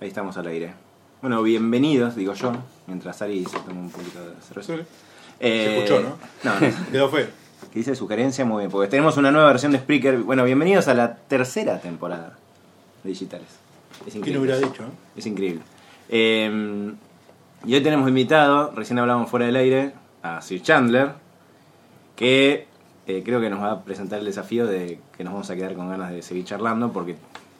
Ahí estamos al aire. Bueno, bienvenidos, digo yo, mientras Ari se toma un poquito de cerveza. Sí. Eh, Se escuchó, ¿no? No, no. Quedó feo. Que dice sugerencia, muy bien, porque tenemos una nueva versión de Spreaker. Bueno, bienvenidos a la tercera temporada de Digitales. Es ¿Quién increíble. hubiera dicho? eh? Es increíble. Eh, y hoy tenemos invitado, recién hablamos fuera del aire, a Sir Chandler, que eh, creo que nos va a presentar el desafío de que nos vamos a quedar con ganas de seguir charlando, porque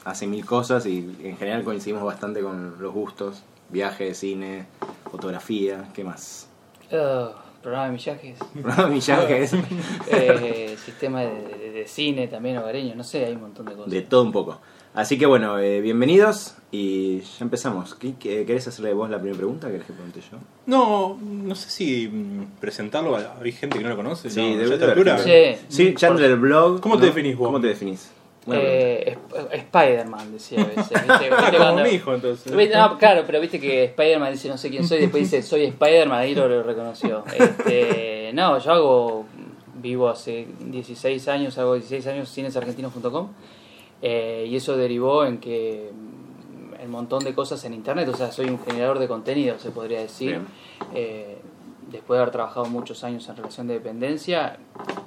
hace mil cosas y en general coincidimos bastante con los gustos, viaje, cine, fotografía, ¿qué más? Uh, programa de millajes, Viajes, eh, sistema de, de- de cine también hogareño, no sé, hay un montón de cosas. de todo un poco. Así que bueno, eh, bienvenidos y ya empezamos. ¿Qué- qué- ¿Querés hacerle vos la primera pregunta? ¿Querés que pregunte yo? No, no sé si mm, presentarlo. Hay gente que no lo conoce. Sí, ¿no? debe Ya gente. Sí. Sí, el blog. ¿Cómo te definís vos? ¿Cómo te definís? Eh, Sp- Spider-Man decía a veces. ¿viste? Ah, ¿Viste como cuando- mi hijo, entonces. No, claro, pero viste que Spider-Man dice no sé quién soy, después dice soy Spider-Man, ahí lo, lo reconoció. Este, no, yo hago, vivo hace 16 años, hago 16 años cinesargentinos.com eh, y eso derivó en que mm, el montón de cosas en internet, o sea, soy un generador de contenido, se podría decir. Eh, después de haber trabajado muchos años en relación de dependencia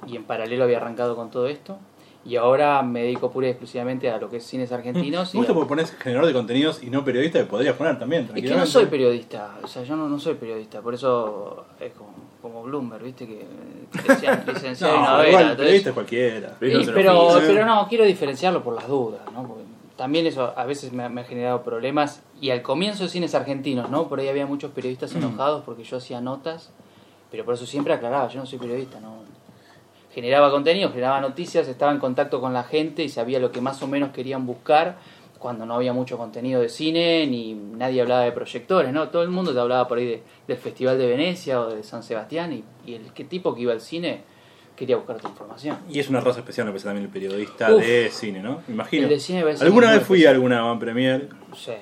y en paralelo había arrancado con todo esto. Y ahora me dedico pura y exclusivamente a lo que es cines argentinos. Me y gusta porque pones generador de contenidos y no periodista que podrías poner también. es que no soy periodista, o sea, yo no, no soy periodista, por eso es como, como Bloomberg, ¿viste? Que, que decían licenciado en No, novela. igual, entonces- periodista es cualquiera. Y- pero, pero no, quiero diferenciarlo por las dudas, ¿no? Porque también eso a veces me, ha- me ha generado problemas. Y al comienzo de cines argentinos, ¿no? Por ahí había muchos periodistas enojados porque yo hacía notas, pero por eso siempre aclaraba, yo no soy periodista, ¿no? Generaba contenido, generaba noticias, estaba en contacto con la gente y sabía lo que más o menos querían buscar cuando no había mucho contenido de cine ni nadie hablaba de proyectores, ¿no? Todo el mundo te hablaba por ahí de- del Festival de Venecia o de San Sebastián y, y el qué tipo que iba al cine quería buscar tu información. Y es una raza especial, me parece también el periodista Uf. de cine, ¿no? Me imagino. El de cine me ¿Alguna vez fui a alguna van premier? Sí,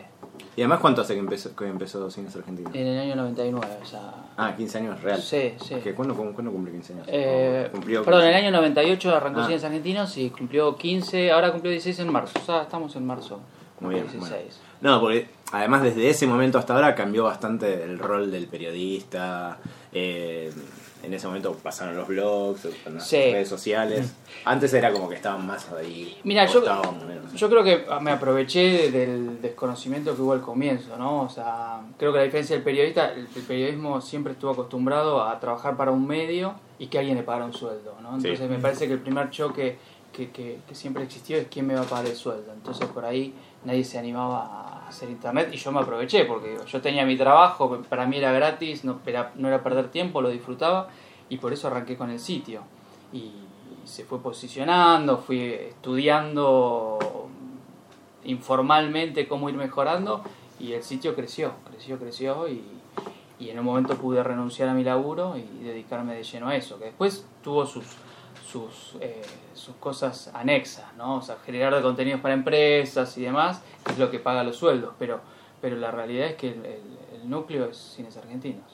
Y además, ¿cuánto hace que empezó, que empezó Cines Argentinos? en el año 99, o sea... Ah, 15 años real. Sí, sí. ¿Qué, ¿cuándo, cuándo, cumplió 15 años? Eh, Cumplió perdón, en 15. el año 98 arrancó Ah. Cines Argentinos y cumplió 15, ahora cumplió 16 en marzo, o sea, estamos en marzo. Muy bien. 16. bueno. No, porque además desde ese momento hasta ahora cambió bastante el rol del periodista. eh, en ese momento pasaron los blogs, las Sí. redes sociales. Antes era como que estaban más ahí. Mira, yo-. Yo creo que me aproveché del desconocimiento que hubo al comienzo, ¿no? O sea, creo que la diferencia del periodista, el, el periodismo siempre estuvo acostumbrado a trabajar para un medio y que alguien le pagara un sueldo, ¿no? Entonces Sí. me parece que el primer choque que, que, que siempre existió es quién me va a pagar el sueldo. Entonces por ahí nadie se animaba a hacer internet y yo me aproveché porque yo tenía mi trabajo, para mí era gratis, no era, perder tiempo, lo disfrutaba y por eso arranqué con el sitio. Y se fue posicionando, fui estudiando informalmente cómo ir mejorando y el sitio creció, creció, creció y, y en un momento pude renunciar a mi laburo y dedicarme de lleno a eso, que después tuvo sus sus, eh, sus cosas anexas, ¿no? O sea, generar de contenidos para empresas y demás, que es lo que paga los sueldos, pero, pero la realidad es que el, el- el núcleo es cines argentinos.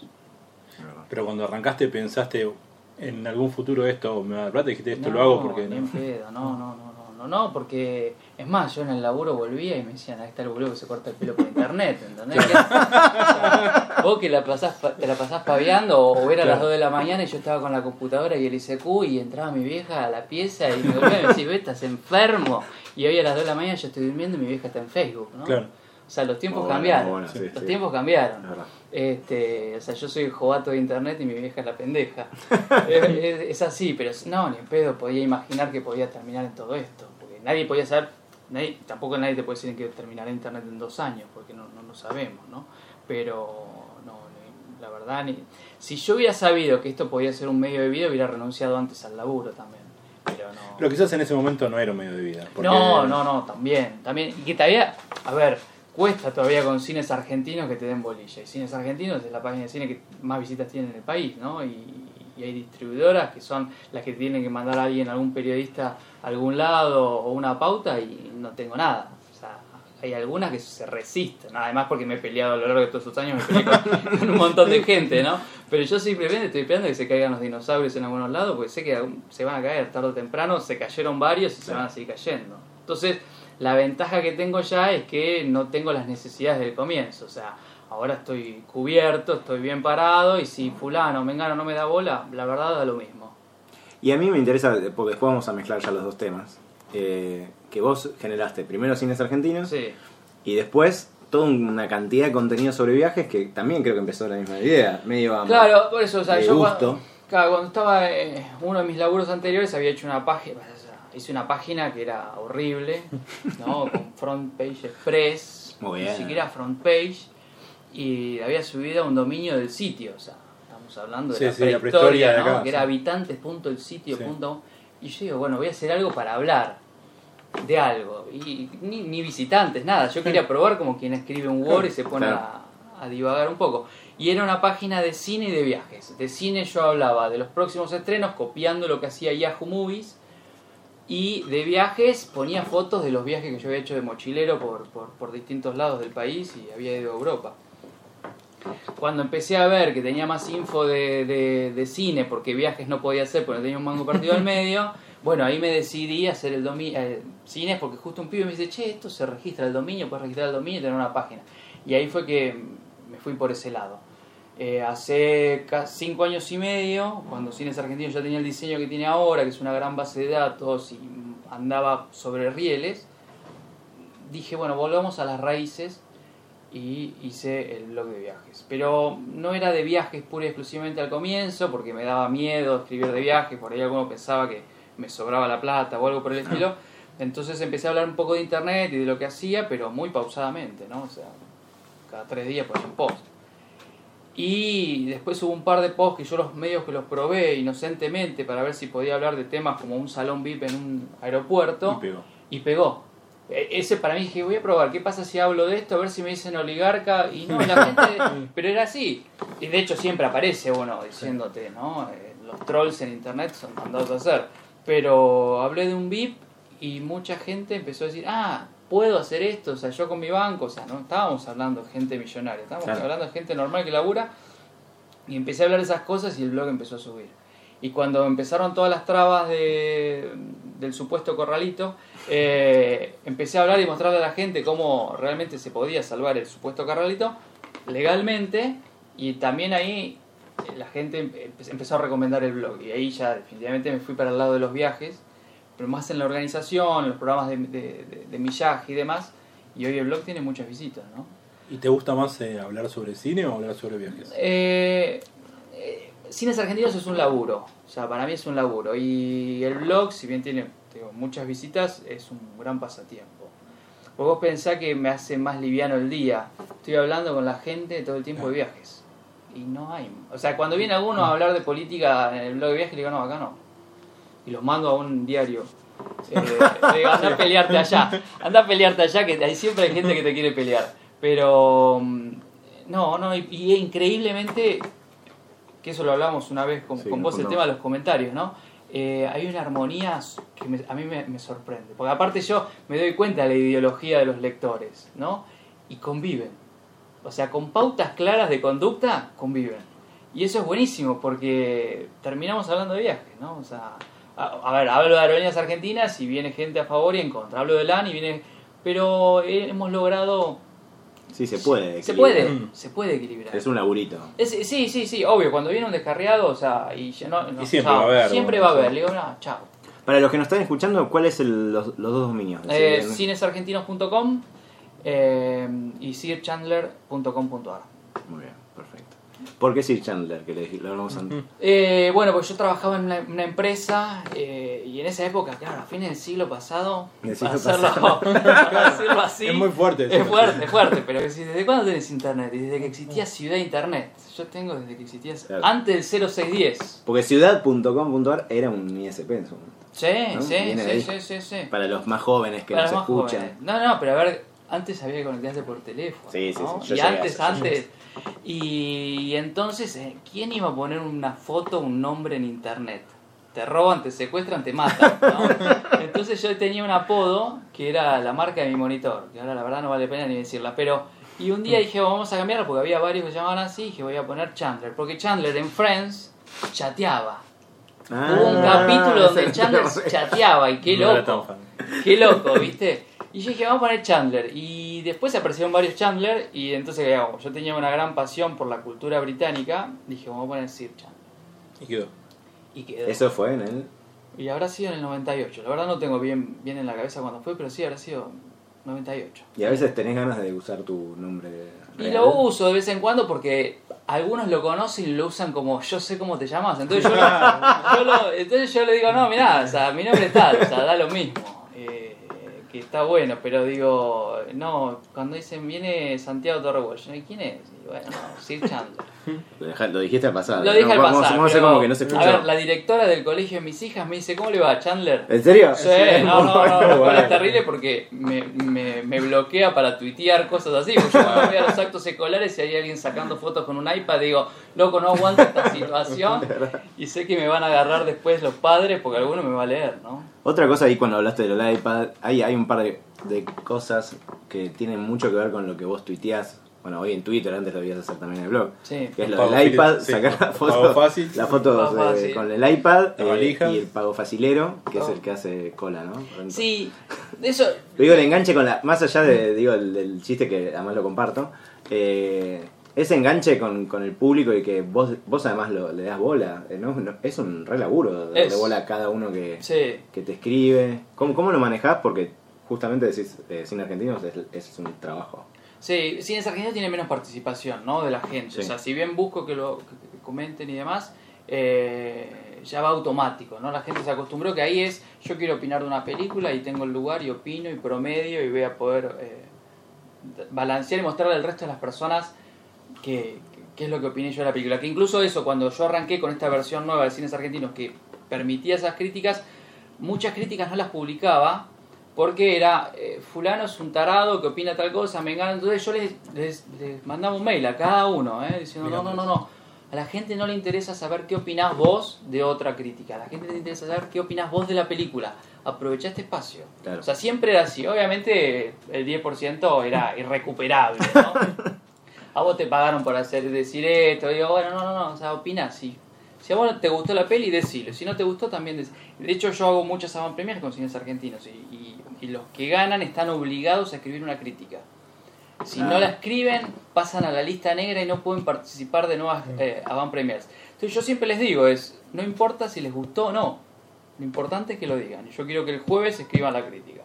Pero cuando arrancaste pensaste en algún futuro esto me va a dar plata, dijiste esto No, lo hago porque ni no. en pedo, no, no, no, no, porque es más, yo en el laburo volvía y me decían, ahí está el boludo que se corta el pelo por internet, ¿entendés? Vos que la pasás, pa- te la pasás paviando o, era a las 2 de la mañana y yo estaba con la computadora y el ICQ y entraba mi vieja a la pieza y me volvía y me decía, "Ve, estás enfermo. Y hoy a las 2 de la mañana yo estoy durmiendo y mi vieja está en Facebook, ¿no? Claro. O sea, los tiempos bueno, cambiaron. muy bueno, sí, los sí. tiempos cambiaron. Este, o sea, yo soy el jovato de internet y mi vieja es la pendeja. es, es- es así, pero no, ni en pedo podía imaginar que podía terminar en todo esto. Nadie podía saber, nadie, tampoco nadie te puede decir en que terminará internet en dos años, porque no, no lo sabemos, ¿no? Pero, no, la verdad, ni, si yo hubiera sabido que esto podía ser un medio de vida, hubiera renunciado antes al laburo también. Pero no. Pero quizás en ese momento no era un medio de vida. porque- No, no, no, también, también. Y que todavía, a ver, cuesta todavía con cines argentinos que te den bolilla. Y cines argentinos es la página de cine que más visitas tiene en el país, ¿no? Y, y hay distribuidoras que son las que tienen que mandar a alguien, algún periodista a algún lado o una pauta y no tengo nada. O sea, hay algunas que se resisten, además porque me he peleado a lo largo de todos estos años, me peleé con, con un montón de gente, ¿no? Pero yo simplemente estoy esperando que se caigan los dinosaurios en algunos lados, porque sé que se van a caer tarde o temprano, se cayeron varios y se van a seguir cayendo. Entonces, La ventaja que tengo ya es que no tengo las necesidades del comienzo, o sea, ahora estoy cubierto, estoy bien parado y si fulano, mengano no me da bola, la verdad da lo mismo. Y a mí me interesa, porque después vamos a mezclar ya los dos temas, eh, que vos generaste primero cines argentinos Sí. y después toda una cantidad de contenido sobre viajes que también creo que empezó la misma idea, medio a- Claro, por eso, o sea, yo gusto. cuando, claro, cuando estaba en uno de mis laburos anteriores había hecho una página, o sea, hice una página que era horrible, ¿no? Con front page express, Muy ni siquiera front page, y había subido a un dominio del sitio, o sea, estamos hablando de Sí, la, sí, la prehistoria, prehistoria de ¿no? acá, que sí. era habitantes.elsitio. Sí. Y yo digo, bueno, voy a hacer algo para hablar de algo, y ni, ni visitantes, nada, yo quería probar como quien escribe un Word y se pone Claro. a, a divagar un poco. Y era una página de cine y de viajes. De cine yo hablaba de los próximos estrenos, copiando lo que hacía Yahoo Movies. Y de viajes ponía fotos de los viajes que yo había hecho de mochilero por, por, por distintos lados del país y había ido a Europa. Cuando empecé a ver que tenía más info de, de, de cine, porque viajes no podía hacer porque tenía un mango partido al medio, bueno, ahí me decidí a hacer el dominio, eh, cines, porque justo un pibe me dice, che, esto se registra el dominio, puedes registrar el dominio y tener una página. Y ahí fue que me fui por ese lado. Eh, hace casi cinco años y medio, cuando Cines Argentinos ya tenía el diseño que tiene ahora, que es una gran base de datos y andaba sobre rieles, dije, bueno, volvamos a las raíces y hice el blog de viajes. Pero no era de viajes pura y exclusivamente al comienzo, porque me daba miedo escribir de viajes, por ahí alguno pensaba que me sobraba la plata o algo por el estilo. Entonces empecé a hablar un poco de internet y de lo que hacía, pero muy pausadamente, ¿no? O sea, cada tres días ponía un post. Y después hubo un par de posts que yo los medios que los probé inocentemente para ver si podía hablar de temas como un salón VIP en un aeropuerto Y pegó. y pegó. E- Ese para mí dije, voy a probar, ¿qué pasa si hablo de esto? A ver si me dicen oligarca. Y no, la gente. pero era así. Y de hecho siempre aparece uno diciéndote, ¿no? Eh, Los trolls en internet son mandados a hacer. Pero hablé de un VIP y mucha gente empezó a decir, ah, puedo hacer esto, o sea, yo con mi banco, o sea, no estábamos hablando de gente millonaria, estábamos Claro. hablando de gente normal que labura. Y empecé a hablar de esas cosas y el blog empezó a subir. Y cuando empezaron todas las trabas de, del supuesto corralito, eh, empecé a hablar y mostrarle a la gente cómo realmente se podía salvar el supuesto corralito legalmente. Y también ahí eh, la gente empe- empezó a recomendar el blog. Y ahí ya definitivamente me fui para el lado de los viajes, pero más en la organización, en los programas de, de, de- de millaje y demás. Y hoy el blog tiene muchas visitas, ¿no? ¿Y te gusta más eh, hablar sobre cine o hablar sobre viajes? Eh, Cines Argentinos es un laburo, o sea, para mí es un laburo. Y el blog, si bien tiene digo, muchas visitas, es un gran pasatiempo. Porque vos pensás que me hace más liviano el día. Estoy hablando con la gente todo el tiempo de viajes. Y no hay. O sea, cuando viene alguno a hablar de política en el blog de viajes, le digo, no, acá no. Y los mando a un diario. Eh, digo, anda a pelearte allá. Anda a pelearte allá, que ahí siempre hay gente que te quiere pelear. Pero. mm, No, no, y, y increíblemente. Que eso lo hablamos una vez con, Sí, con nos vos, el tema de los comentarios, ¿no? Eh, hay una armonía que me- a mí me, me sorprende. Porque aparte yo me doy cuenta de la ideología de los lectores, ¿no? Y conviven. O sea, con pautas claras de conducta, conviven. Y eso es buenísimo porque terminamos hablando de viajes, ¿no? O sea, a, a ver, hablo de aerolíneas argentinas y viene gente a favor y en contra. Hablo de LAN y viene... Pero hemos logrado... Sí, se puede. Se equilibrar. puede, se puede equilibrar. Es un laburito. Es- sí, sí, sí, obvio, cuando viene un descarriado, o sea, y no, no, Y siempre chao, va a haber, Siempre bueno, va a haber, le digo, no, chao. Para los que nos están escuchando, ¿cuáles son los, los dos dominios? Eh, cinesargentinos.com eh, y sirchandler.com.ar. Muy bien. ¿Por qué Sir Chandler? Que le, lo hablamos antes. Eh, bueno, pues yo trabajaba en una, una empresa eh, y en esa época, claro, a fines del siglo pasado, Del para siglo hacerlo, para decirlo así, Es muy fuerte. es fuerte, es fuerte, pero ¿desde cuándo tenés internet? Desde que existía Ciudad Internet. Yo tengo desde que existía Claro. antes del 0610. Porque ciudad.com.ar era un ISP en su momento. Sí, ¿No? sí, sí, sí, sí, sí. Para los más jóvenes que Para nos escuchan. jóvenes. No, no, pero a ver, antes había que conectarse por teléfono. Sí, sí, ¿no? sí, Y antes, antes. Y entonces, eh, ¿quién iba a poner una foto, un nombre en internet? Te roban, te secuestran, te matan. ¿no? Entonces yo tenía un apodo que era la marca de mi monitor, que ahora la verdad no vale pena ni decirla, pero... Y un día dije, vamos a cambiarla porque había varios que se llamaban así, y dije, voy a poner Chandler, porque Chandler en Friends chateaba. Ah, Hubo un capítulo donde Chandler chateaba y qué loco. Qué loco, ¿viste? Y yo dije, vamos a poner Chandler. Y después aparecieron varios Chandler. Y entonces, digamos, yo tenía una gran pasión por la cultura británica. Dije, vamos a poner Sir Chandler. Y quedó. Y quedó. Eso fue en el. Y habrá sido en el 98. La verdad no tengo bien, bien en la cabeza cuándo fue, pero sí habrá sido 98. Y a veces tenés ganas de usar tu nombre. Y lo uso de vez en cuando porque algunos lo conocen y lo usan como yo sé cómo te llamas. Entonces yo, lo- yo lo- entonces yo le digo, no, mirá, o sea, mi nombre es tal, o sea, da lo mismo. Eh, que está bueno, pero digo, no, cuando dicen viene Santiago Torrebollo, ¿y ¿quién es? Y bueno, no, Sir Chandler. Lo, dijiste al pasado. Lo dije ¿no? al Vamos, pasar. vamos a hacer pero, como que no se escuchó. A ver, la directora del colegio de mis hijas me dice, ¿cómo le va a Chandler? ¿En serio? Sí, no, no, no, lo cual es Bueno. terrible porque me, me, me bloquea para tuitear cosas así. Porque yo cuando voy a los actos escolares y hay alguien sacando fotos con un iPad, digo, loco, no aguanto esta situación y sé que me van a agarrar después los padres porque alguno me va a leer, ¿no? Otra cosa ahí cuando hablaste del iPad, hay, hay un par de, de cosas que tienen mucho que ver con lo que vos tuiteás. Bueno, hoy en Twitter, antes lo debías hacer también en el blog. Sí. Que es lo Pago del iPad, sí. sacar la Pago foto, fácil. la foto Pago de- fácil. con el iPad La eh, y el pago facilero, que es Oh. el que hace cola, ¿no? Sí, de eso... Pero digo, el enganche con la. Más allá de, digo, el, del chiste que además lo comparto. eh, ese enganche con, con el público y que vos, vos además lo, le das bola. eh, ¿no? No- es un re laburo darle bola a cada uno que, Sí, que te escribe. ¿Cómo, cómo lo manejás? Porque justamente decís, eh, cine argentinos es, es un trabajo. Sí, Cines Argentinos tiene menos participación, ¿no? De la gente. Sí. O sea, si bien busco que lo que- que comenten y demás, eh, ya va automático, ¿no? La gente se acostumbró que ahí es, yo quiero opinar de una película y tengo el lugar y opino y promedio y voy a poder eh, balancear y mostrarle al resto de las personas qué qué es lo que opiné yo de la película. Que incluso eso, cuando yo arranqué con esta versión nueva de Cines Argentinos que permitía esas críticas, muchas críticas no las publicaba porque era eh, fulano es un tarado que opina tal cosa, me engañan. Entonces yo les, les, les mandaba un mail a cada uno, ¿eh? diciendo, no, no, no, no. A la gente no le interesa saber qué opinás vos de otra crítica. A la gente le interesa saber qué opinás vos de la película. Aprovecha este espacio. Claro. O sea, siempre era así. Obviamente el 10% era irrecuperable, ¿no? a vos te pagaron por hacer decir esto. Digo, bueno, no, no, no. O sea, opinás, sí. Si a vos te gustó la peli, decilo. Si no te gustó, también decilo. De hecho, yo hago muchas avant premiers con cines argentinos y, y- y los que ganan están obligados a escribir una crítica. Si Ah. no la escriben, pasan a la lista negra y no pueden participar de nuevas eh, avant premiers. Entonces yo siempre les digo, es no importa si les gustó o no. Lo importante es que lo digan. Yo quiero que el jueves escriban la crítica.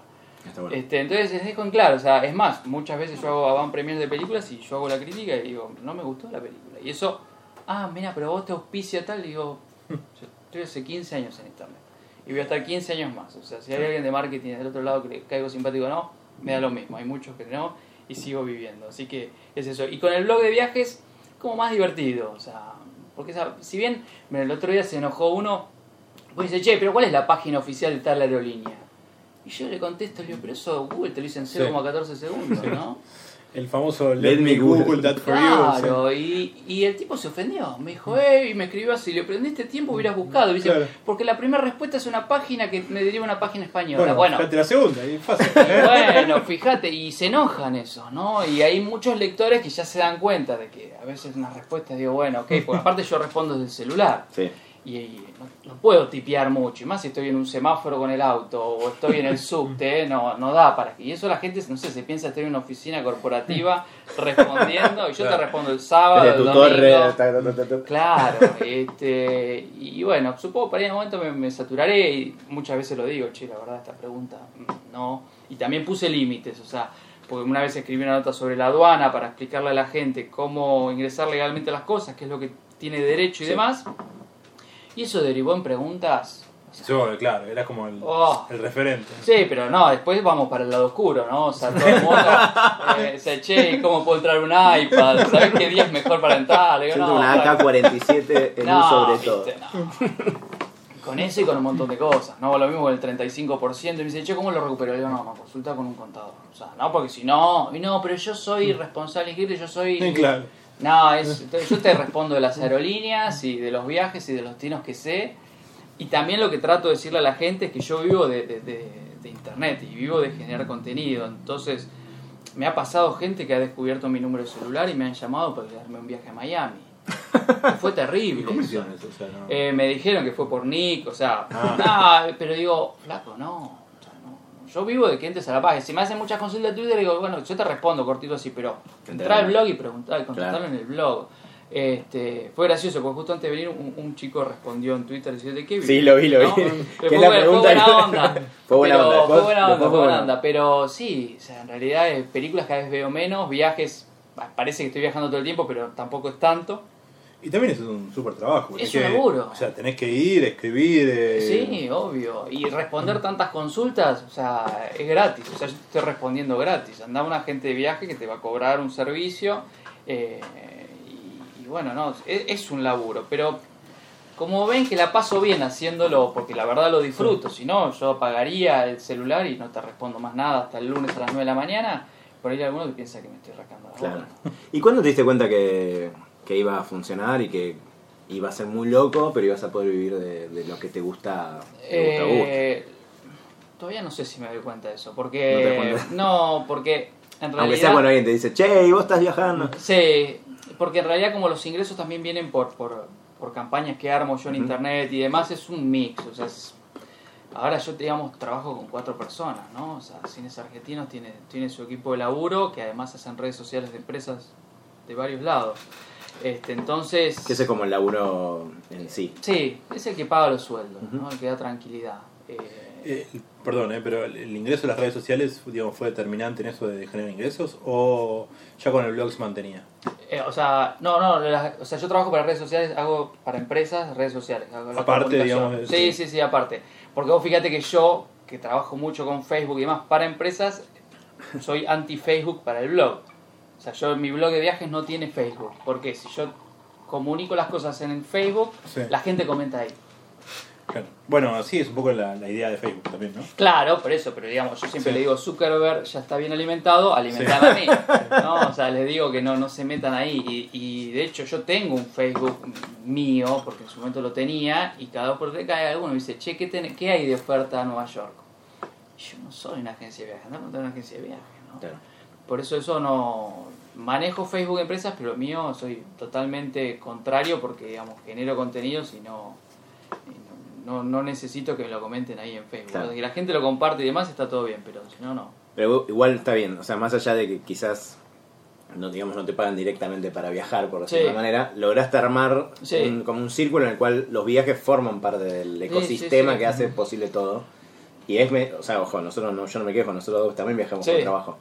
Bueno. Este, entonces les dejo en claro, o sea, es más, muchas veces yo hago avant premiers de películas y yo hago la crítica y digo, no me gustó la película. Y eso, ah, mira, pero vos te auspicia tal, y digo, yo estoy hace 15 años en internet. Y voy a estar 15 años más. O sea, si hay alguien de marketing del otro lado que le caigo simpático o no, me da lo mismo. Hay muchos que no y sigo viviendo. Así que es eso. Y con el blog de viajes, como más divertido. O sea, porque si bien mira, el otro día se enojó uno, pues dice, che, pero ¿cuál es la página oficial de tal aerolínea? Y yo le contesto, le digo, pero eso Google te lo dice en 0,14 segundos, ¿no? El famoso Let Let, me Google. Google that for you. Claro, y, y el tipo se ofendió. Me dijo, eh, y me escribió así, le prendiste tiempo, hubieras buscado. Y dice, Claro. porque la primera respuesta es una página que me deriva a una página española. Bueno, fíjate la segunda, y fácil. y bueno, fíjate, y se enojan eso, ¿no? Y hay muchos lectores que ya se dan cuenta de que a veces unas respuestas digo, bueno, ok, porque aparte yo respondo desde el celular. Sí. Y, y no, no puedo tipear mucho, y más si estoy en un semáforo con el auto o estoy en el subte, no, no da para que. Y eso la gente, no sé, se piensa estoy en una oficina corporativa respondiendo, y yo te respondo el sábado, Desde el tu domingo. torre. ta, ta, ta, ta, ta. Claro, este, y bueno, supongo que para en un momento me, me saturaré y muchas veces lo digo, che, la verdad esta pregunta, mm, no. Y también puse límites, o sea, porque una vez escribí una nota sobre la aduana para explicarle a la gente cómo ingresar legalmente las cosas, qué es lo que tiene derecho y Sí. demás. Y eso derivó en preguntas. Yo, claro, era como el, Oh. el referente. Sí, pero no, después vamos para el lado oscuro, ¿no? O sea, todo el mundo eh, che, ¿cómo puedo entrar un iPad? ¿Sabes qué día es mejor para entrar? Digo, no, una para- AK-47 en un sobre todo. viste, no. Con eso y con un montón de cosas, ¿no? Lo mismo con el 35%. Y me dice, che, ¿cómo lo recupero? Le digo, no, no, consulta con un contador. O sea, no, porque si no, y no, pero yo soy responsable, inscrito, yo soy... Sí, claro. No, es, yo te respondo de las aerolíneas y de los viajes y de los destinos que sé. Y también lo que trato de decirle a la gente es que yo vivo de, de- de- de internet y vivo de generar contenido. Entonces, me ha pasado gente que ha descubierto mi número de celular y me han llamado para darme un viaje a Miami. Fue terrible. ¿Cómo eso. hicieron eso? O sea, no. Eh, me dijeron que fue por Nick, o sea, Ah. no, pero digo, flaco, no. Yo vivo de que entres a la página. Si me hacen muchas consultas de Twitter, digo, bueno, yo te respondo cortito así, pero entrar al blog y preguntar, contestarlo en el blog. Este, fue gracioso, porque justo antes de venir un, chico respondió en Twitter diciendo, ¿de qué Sí, lo vi, lo vi. fue, buena onda. fue buena onda. Fue buena onda, fue buena onda. Pero sí, o sea, en realidad eh, películas cada vez veo menos, viajes, parece que estoy viajando todo el tiempo, pero tampoco es tanto. Y también es un súper trabajo. Es un laburo. O sea, tenés que ir, escribir. Eh... Sí, obvio. Y responder tantas consultas, o sea, es gratis. O sea, yo estoy respondiendo gratis. Anda una agente de viaje que te va a cobrar un servicio. Eh, bueno, no, es, un laburo, pero como ven que la paso bien haciéndolo, porque la verdad lo disfruto, si no, yo apagaría el celular y no te respondo más nada hasta el lunes a las 9 de la mañana, por ahí alguno que piensa que me estoy rascando la claro. ¿Y cuándo te diste cuenta que, iba a funcionar y que iba a ser muy loco, pero ibas a poder vivir de, lo que te gusta? eh, Todavía no sé si me doy cuenta de eso, porque... No, porque en realidad... Aunque sea cuando alguien te dice, che, ¿y vos estás viajando? Sí, porque en realidad como los ingresos también vienen por, por, por campañas que armo yo en internet y demás, es un mix. O sea, ahora yo, digamos, trabajo con cuatro personas, ¿no? O sea, Cines Argentinos tiene, tiene su equipo de laburo, que además hacen redes sociales de empresas de varios lados. Este, entonces... Ese es como el laburo en sí. Sí, es el que paga los sueldos, ¿no? El que da tranquilidad. Eh, eh, perdón, eh, pero el ingreso de las redes sociales digamos, fue determinante en eso de generar ingresos o ya con el blog se mantenía? Eh, o sea, no, no, o sea, yo trabajo para redes sociales, hago para empresas redes sociales. aparte, digamos. Sí, sí, sí, aparte. Porque vos fíjate que yo, que trabajo mucho con Facebook y demás para empresas, soy anti-Facebook para el blog. O sea, yo mi blog de viajes no tiene Facebook. Porque si yo comunico las cosas en Facebook, la gente comenta ahí. Bueno, así es un poco la, idea de Facebook también, ¿no? Claro, por eso, pero digamos, yo siempre le digo, Zuckerberg ya está bien alimentado, alimentan a mí. ¿no? O sea, les digo que no, no se metan ahí. Y, de hecho yo tengo un Facebook mío, porque en su momento lo tenía, y cada vez por que cae alguno me dice, che, ¿qué, ¿qué hay de oferta a Nueva York? yo no soy una agencia de viajes, no tengo una agencia de viajes, ¿no? Por eso eso no... Manejo Facebook Empresas, pero mío soy totalmente contrario porque, digamos, genero contenidos y no no, no necesito que me lo comenten ahí en Facebook. Si la gente lo comparte y demás, está todo bien, pero si no, no. Pero igual está bien, o sea, más allá de que quizás no digamos no te pagan directamente para viajar por decirlo manera lograste armar como un círculo en el cual los viajes forman parte del ecosistema que hace posible todo. Y es o sea ojo nosotros no yo no me quejo nosotros también viajamos por trabajo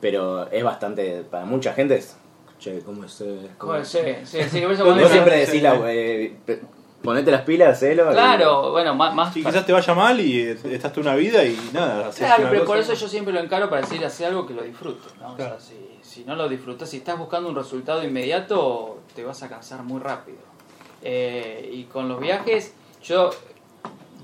pero es bastante para mucha gente es che cómo es, cómo es? Sí, sí, sí, Vos siempre decís la, eh, Ponete las pilas, celo. Claro, bueno, más. más quizás te vaya mal y estás tú una vida y nada. Claro, pero por eso yo siempre lo encaro para decir, hacer algo que lo disfrutes. ¿no? O sea, si, si, no lo disfrutas, si estás buscando un resultado inmediato, te vas a cansar muy rápido. Eh, y con los viajes, yo,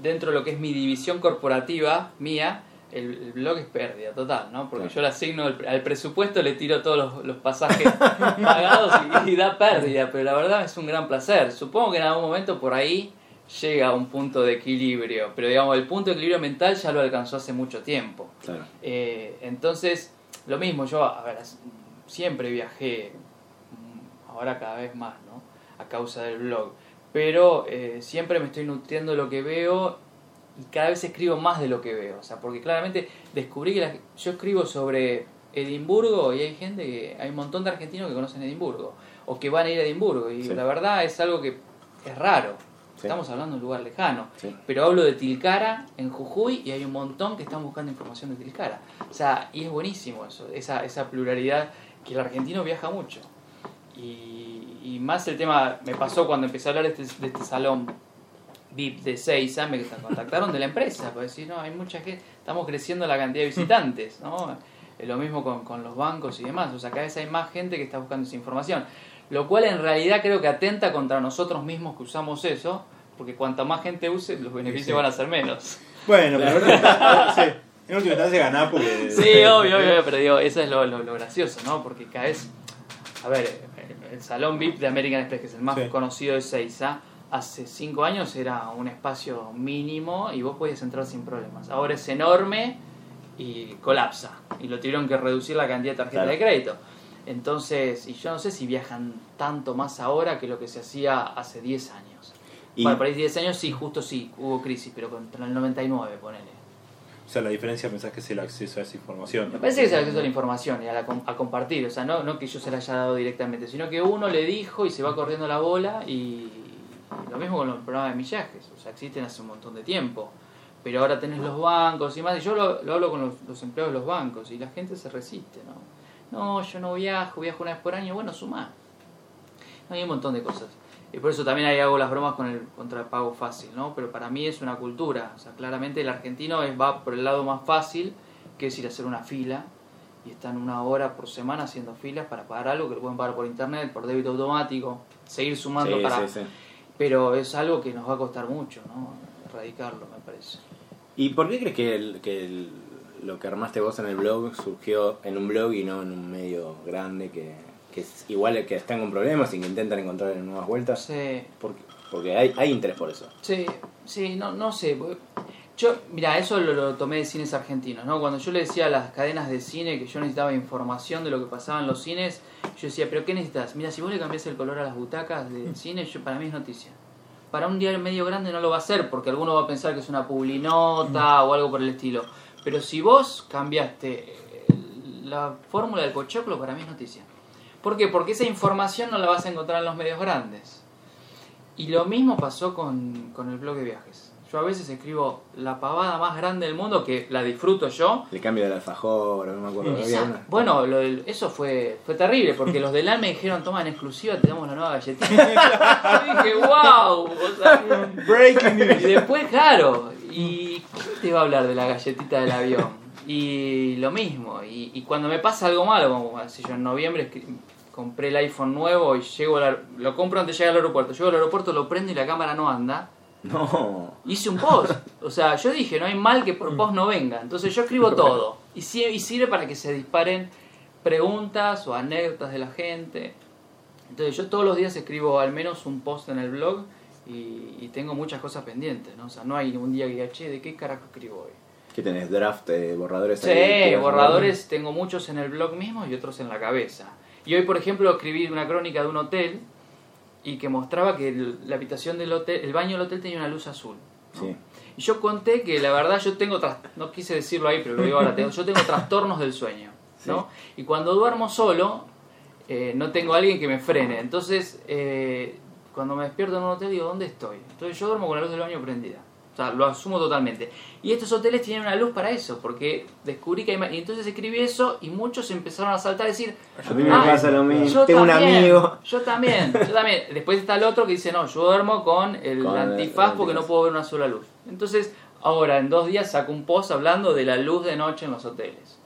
dentro de lo que es mi división corporativa mía, el, blog es pérdida total, ¿no? Porque yo le asigno al presupuesto, le tiro todos los, pasajes pagados y, da pérdida, pero la verdad es un gran placer. Supongo que en algún momento por ahí llega a un punto de equilibrio, pero digamos, el punto de equilibrio mental ya lo alcanzó hace mucho tiempo. Eh, entonces, lo mismo, yo, a ver, siempre viajé, mm, ahora cada vez más, ¿no? A causa del blog. Pero eh, siempre me estoy nutriendo lo que veo y cada vez escribo más de lo que veo. O sea, porque claramente descubrí que yo escribo sobre Edimburgo y hay gente que, hay un montón de argentinos que conocen Edimburgo o que van a ir a Edimburgo y la verdad es algo que es raro. Estamos hablando de un lugar lejano, pero hablo de Tilcara en Jujuy y hay un montón que están buscando información de Tilcara. O sea, y es buenísimo eso, esa, esa pluralidad que el argentino viaja mucho. Y, y más el tema, me pasó cuando empecé a hablar de este, de este salón VIP de Seiza me contactaron de la empresa, pues decir, no, hay mucha gente, estamos creciendo la cantidad de visitantes, ¿no? Lo mismo con, con, los bancos y demás, o sea, cada vez hay más gente que está buscando esa información, lo cual en realidad creo que atenta contra nosotros mismos que usamos eso, porque cuanta más gente use, los beneficios van a ser menos. Bueno, pero sí. En última instancia ganar porque... Sí, obvio, obvio, pero digo, eso es lo, lo, gracioso, ¿no? Porque cada vez... A ver, el, salón VIP de American Express, que es el más conocido de Seiza, hace cinco años era un espacio mínimo y vos podías entrar sin problemas. Ahora es enorme y colapsa. Y lo tuvieron que reducir la cantidad de tarjetas de crédito. Entonces, y yo no sé si viajan tanto más ahora que lo que se hacía hace 10 años. Y... Bueno, para 10 años sí, justo sí, hubo crisis, pero contra el 99, ponele. O sea, la diferencia pensás que es el acceso a esa información. Me parece que es el acceso a la información y a, la a compartir, o sea, no, no que yo se la haya dado directamente, sino que uno le dijo y se va corriendo la bola y lo mismo con los programas de millajes, o sea, existen hace un montón de tiempo, pero ahora tenés los bancos y más, y yo lo, lo hablo con los, los empleados de los bancos y la gente se resiste, ¿no? No, yo no viajo, viajo una vez por año, bueno, sumá. No, hay un montón de cosas. Y por eso también ahí hago las bromas con el contrapago fácil, ¿no? Pero para mí es una cultura. O sea, claramente el argentino es, va por el lado más fácil, que es ir a hacer una fila. Y están una hora por semana haciendo filas para pagar algo que lo pueden pagar por internet, por débito automático, seguir sumando Sí, para... sí, sí. Pero es algo que nos va a costar mucho, ¿no? Erradicarlo, me parece. ¿Y por qué crees que, el- que el- lo que armaste vos en el blog surgió en un blog y no en un medio grande que, que es igual que están con problemas y que intentan encontrar nuevas vueltas? Sí, Porque, porque hay, hay interés por eso. Sí, sí, no, no sé. porque Yo, mira, eso lo, lo tomé de cines argentinos, ¿no? Cuando yo le decía a las cadenas de cine que yo necesitaba información de lo que pasaba en los cines, yo decía, ¿pero qué necesitas? Mira, si vos le cambiás el color a las butacas del cine, yo, para mí es noticia. Para un diario medio grande no lo va a hacer, porque alguno va a pensar que es una publinota o algo por el estilo. Pero si vos cambiaste eh, la fórmula del pochoclo, para mí es noticia. ¿Por qué? Porque esa información no la vas a encontrar en los medios grandes. Y lo mismo pasó con, con el blog de viajes. Yo a veces escribo la pavada más grande del mundo, que la disfruto yo. El cambio del alfajor, no me acuerdo. una. bueno, lo del- eso fue, fue terrible, porque los del ALME dijeron, toma en exclusiva, te damos la nueva galletita. Yo dije, wow. Breaking Y después, claro, ¿y quién te va a hablar de la galletita del avión? Y lo mismo, y, y cuando me pasa algo malo, como así yo en noviembre compré el iPhone nuevo y llego al, lo compro antes de llegar al aeropuerto, llego al aeropuerto, lo prendo y la cámara no anda, No. hice un post. O sea, yo dije, no hay mal que por post no venga. Entonces yo escribo todo. Y, si- y sirve para que se disparen preguntas o anécdotas de la gente. Entonces yo todos los días escribo al menos un post en el blog y, y tengo muchas cosas pendientes, ¿no? O sea, no hay un día que diga, che, ¿de qué carajo escribo hoy? ¿Qué tenés? ¿Draft? eh, ¿Borradores? que Sí, borradores tengo muchos en el blog mismo y otros en la cabeza. Y hoy, por ejemplo, escribí una crónica de un hotel y que mostraba que el- la habitación del hotel, el baño del hotel tenía una luz azul. Sí. Y yo conté que la verdad yo tengo, no quise decirlo ahí, pero lo digo ahora, tengo- yo tengo trastornos del sueño, ¿no? Y cuando duermo solo, eh, no tengo a alguien que me frene. Entonces, eh, cuando me despierto en un hotel, digo, ¿dónde estoy? Entonces yo duermo con la luz del baño prendida. O sea, lo asumo totalmente. Y estos hoteles tienen una luz para eso, porque descubrí que hay... ma- Y entonces escribí eso y muchos empezaron a saltar a decir... A mí me "Ah, pasa lo mismo. yo Tengo un amigo. Yo también, yo también. Después está el otro que dice, no, yo duermo con el Con antifaz el porque no puedo ver una sola luz. Entonces, ahora en dos días saco un post hablando de la luz de noche en los hoteles.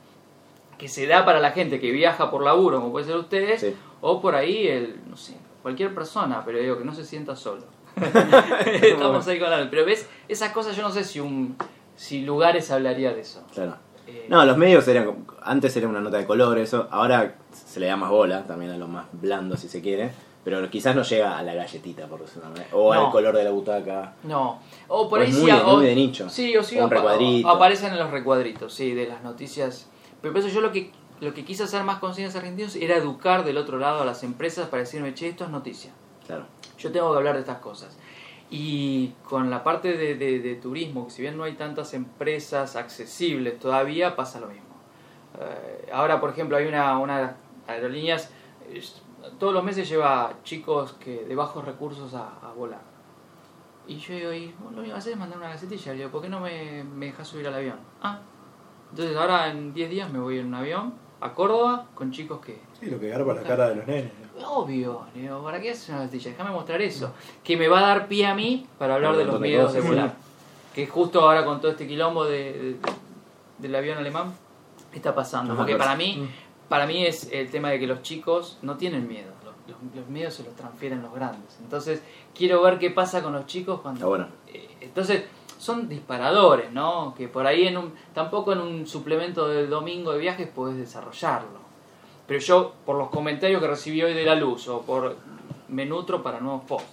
Que se da para la gente que viaja por laburo, como puede ser ustedes, Sí. o por ahí, el, no sé, cualquier persona, pero digo que no se sienta solo. Estamos ahí con la... Pero ves, esas cosas yo no sé si un si lugares hablaría de eso. Claro. Eh, No, los medios eran. Antes era una nota de color, eso. Ahora se le da más bola, también a lo más blando, si se quiere. Pero quizás no llega a la galletita, por decirlo de manera. O No. al color de la butaca. No. O por O ahí sí, muy- o- muy de nicho. Sí, o sí O un apa- recuadrito. o aparecen en los recuadritos, sí, de las noticias. Pero por eso yo lo que lo que quise hacer más con cines argentinos era educar del otro lado a las empresas para decirme, che, esto es noticia. Claro. Yo tengo que hablar de estas cosas. Y con la parte de, de- de turismo, que si bien no hay tantas empresas accesibles todavía, pasa lo mismo. Eh, ahora, por ejemplo, hay una, una aerolíneas, eh, todos los meses lleva chicos que de bajos recursos a, volar. Y yo digo, y vos lo único que haces es mandar una gacetilla. Le digo, ¿por qué no me, me dejas subir al avión? Ah, entonces ahora en 10 días me voy en un avión a Córdoba con chicos que, Sí, lo que garpa la cara de los nenes. Obvio, le digo, ¿para qué haces una gacetilla? Déjame mostrar eso. Que me va a dar pie a mí para hablar de los miedos de volar. Que justo ahora con todo este quilombo de, de- del avión alemán está pasando. Porque para mí, para mí es el tema de que los chicos no tienen miedo. Los, los- los miedos se los transfieren los grandes. Entonces, quiero ver qué pasa con los chicos cuando... Está bueno. Eh, Entonces, son disparadores, ¿no? Que por ahí en un, tampoco en un suplemento del domingo de viajes podés desarrollarlo. Pero yo, por los comentarios que recibí hoy de la luz, o por me nutro para nuevos posts.